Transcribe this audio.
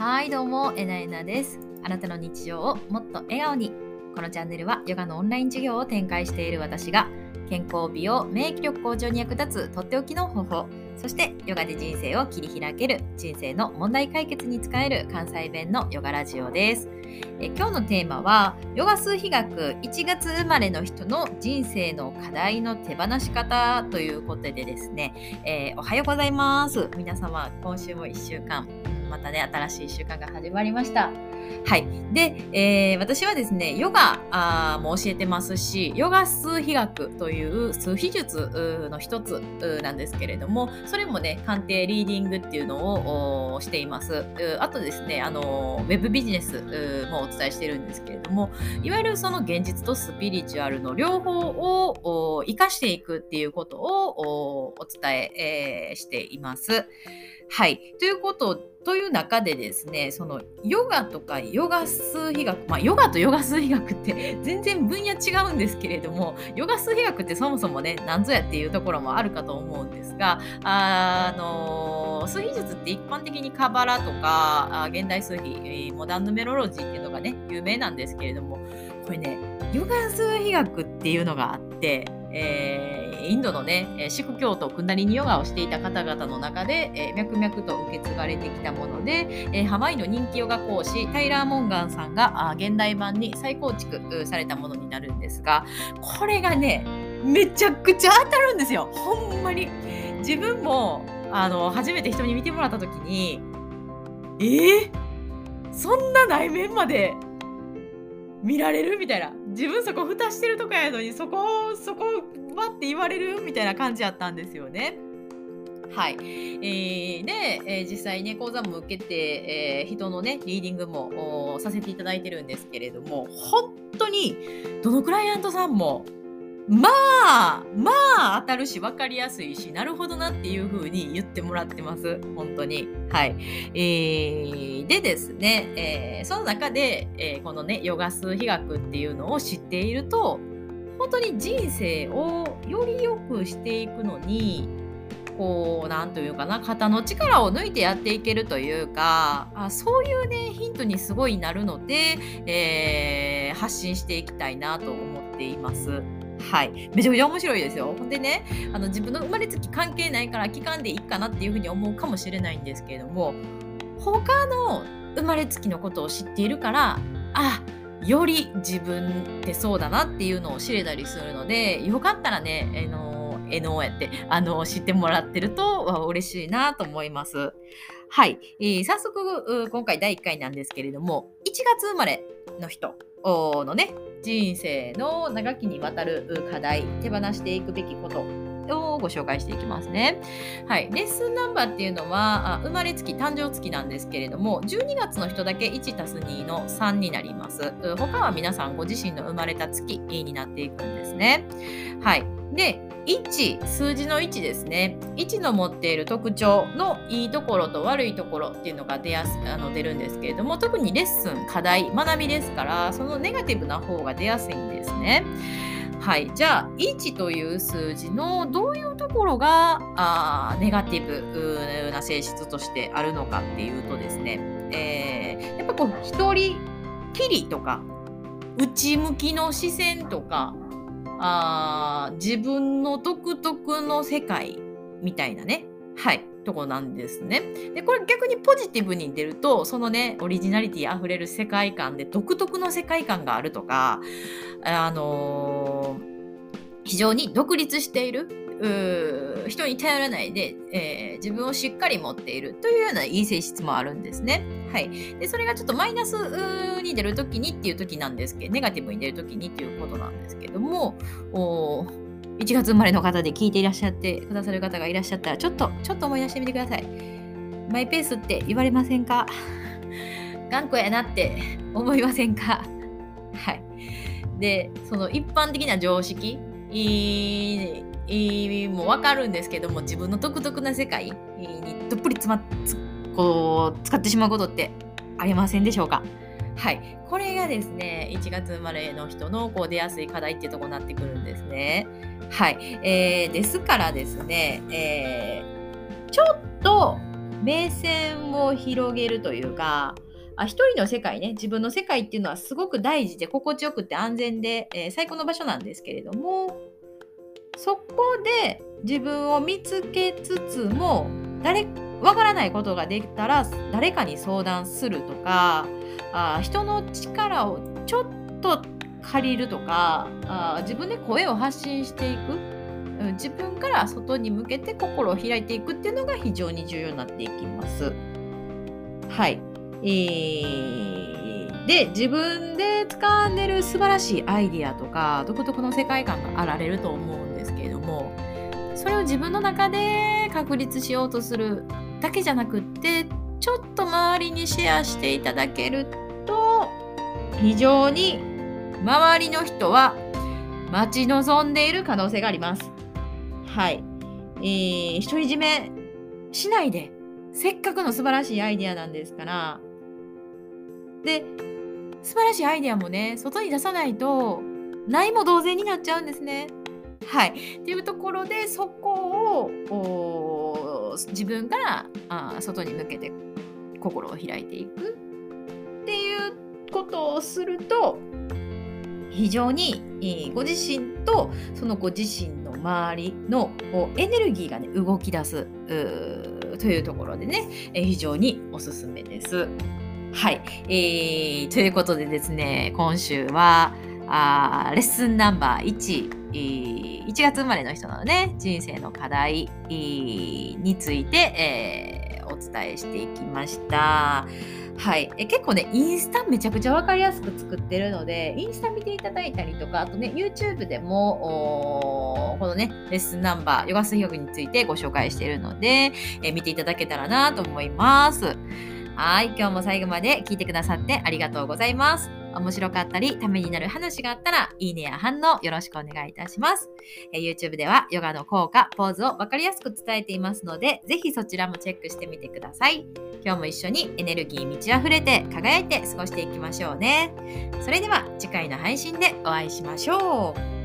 はいどうもえなえなです。あなたの日常をもっと笑顔に。このチャンネルはヨガのオンライン授業を展開している私が健康美容免疫力向上に役立つとっておきの方法そしてヨガで人生を切り開ける人生の問題解決に使える関西弁のヨガラジオです。え今日のテーマはヨガ数比学1月生まれの人の人生の課題の手放し方ということでですね、えー、おはようございます。皆様今週も1週間またね新しい1週間が始まりましたはい。で、えー、私はですね、ヨガあも教えてますし、ヨガ数比学という数比術の一つなんですけれども、それもね、鑑定リーディングっていうのをしています。あとですね、あの、ウェブビジネスもお伝えしてるんですけれども、いわゆるその現実とスピリチュアルの両方を活かしていくっていうことをお伝ええー、しています。はい。ということという中でですね、そのヨガとかヨガ数比学、まあヨガとヨガ数比学って 全然分野違うんですけれども、ヨガ数比学ってそもそもね、何ぞやっていうところもあるかと思うんですが、あの、数比術って一般的にカバラとか、現代数比、モダンヌメロロジーっていうのがね、有名なんですけれども、これね、ヨガ数比学っていうのがあって、えー、インドのね、シク教徒クンダリニヨガをしていた方々の中で、え、脈々と受け継がれてきたもので、え、ハワイの人気ヨガ講師タイラー・モンガンさんが現代版に再構築されたものになるんですがこれがねめちゃくちゃ当たるんですよ。ほんまに。自分もあの初めて人に見てもらった時にえー、そんな内面まで見られる？みたいな自分そこ蓋してるとかやのにそこそこはって言われる？みたいな感じやったんですよね。はい。えー、で、えー、実際ね、講座も受けて、えー、人のね、リーディングもさせていただいてるんですけれども、本当に、どのクライアントさんも、まあ、まあ当たるし分かりやすいし、なるほどなっていう風に言ってもらってます。本当に。はい。えー、でですね、えー、その中で、えー、このね、ヨガ数比学っていうのを知っていると、本当に人生をより良くしていくのに、こう、なんというかな、肩の力を抜いてやっていけるというか、あそういうね、ヒントにすごいなるので、えー、発信していきたいなと思っています。はい。めちゃくちゃ面白いですよ。ほんでね、あの自分の生まれつき関係ないから期間でいいかなっていうふうに思うかもしれないんですけれども、他の生まれつきのことを知っているから、あ、より自分ってそうだなっていうのを知れたりするので、よかったらね、あの、えのやって、あの、知ってもらってると嬉しいなと思います。はい。えー、早速、今回第1回なんですけれども、1月生まれの人のね、人生の長きにわたる課題、手放していくべきことをご紹介していきますね。はい。レッスンナンバーっていうのは、生まれつき、誕生月なんですけれども、12月の人だけ 1+2 の3になります。他は皆さんご自身の生まれた月になっていくんですね。はい。で、1、数字の1ですね。1の持っている特徴のいいところと悪いところっていうのが出やすあの出るんですけれども、特にレッスン、課題、学びですから、そのネガティブな方が出やすいんですね。はい。じゃあ、1という数字のどういうところがあネガティブな性質としてあるのかっていうとですね、えー、やっぱこう、一人きりとか、内向きの視線とか、あ自分の独特の世界みたいなね、はい、とこなんですね。で、これ逆にポジティブに出ると、そのね、オリジナリティ溢れる世界観で独特の世界観があるとか、あのー、非常に独立している人に頼らないで、えー、自分をしっかり持っているというようないい性質もあるんですね。はい。で、それがちょっとマイナスに出るときにっていうときなんですけど、ネガティブに出るときにっていうことなんですけども、1月生まれの方で聞いていらっしゃってくださる方がいらっしゃったら、ちょっと、ちょっと思い出してみてください。マイペースって言われませんか？頑固やなって思いませんか？はい。で、その一般的な常識もわかるんですけども自分の独特な世界にどっぷり詰まっこう使ってしまうことってありませんでしょうか？はい。これがですね、1月生まれの人のこう出やすい課題っていうとこになってくるんですね。はい。えー、ですからですね、えー、ちょっと目線を広げるというかあ一人の世界ね自分の世界っていうのはすごく大事で心地よくて安全で、えー、最高の場所なんですけれどもそこで自分を見つけつつも誰わからないことができたら誰かに相談するとかあ人の力をちょっと借りるとかあ自分で声を発信していく自分から外に向けて心を開いていくっていうのが非常に重要になっていきます。はい。えー、で自分で掴んでる素晴らしいアイディアとか独特の世界観があられると思うんそれを自分の中で確立しようとするだけじゃなくってちょっと周りにシェアしていただけると非常に周りの人は待ち望んでいる可能性があります。はい。えー、独り占めしないで、せっかくの素晴らしいアイデアなんですから、で、素晴らしいアイデアもね、外に出さないと、ないも同然になっちゃうんですね。はい。っていうところで、そこを自分からあ外に向けて心を開いていくっていうことをすると、非常にご自身とそのご自身の周りのエネルギーがね動き出すというところでね非常におすすめです。はい、えー、ということでですね今週はあレッスンナンバー1、1月生まれの人なのね人生の課題、について、えー、お伝えしていきました。はい、え結構ね、インスタめちゃくちゃ分かりやすく作ってるので、インスタ見ていただいたりとか、あとね、YouTube でも、このね、レッスンナンバー、ヨガ水浴についてご紹介しているので、え見ていただけたらなと思います。はい、今日も最後まで聞いてくださってありがとうございます。面白かったり、ためになる話があったら、いいねや反応よろしくお願いいたします。え YouTube ではヨガの効果、ポーズを分かりやすく伝えていますので、ぜひそちらもチェックしてみてください。今日も一緒にエネルギー満ち溢れて輝いて過ごしていきましょうね。それでは次回の配信でお会いしましょう。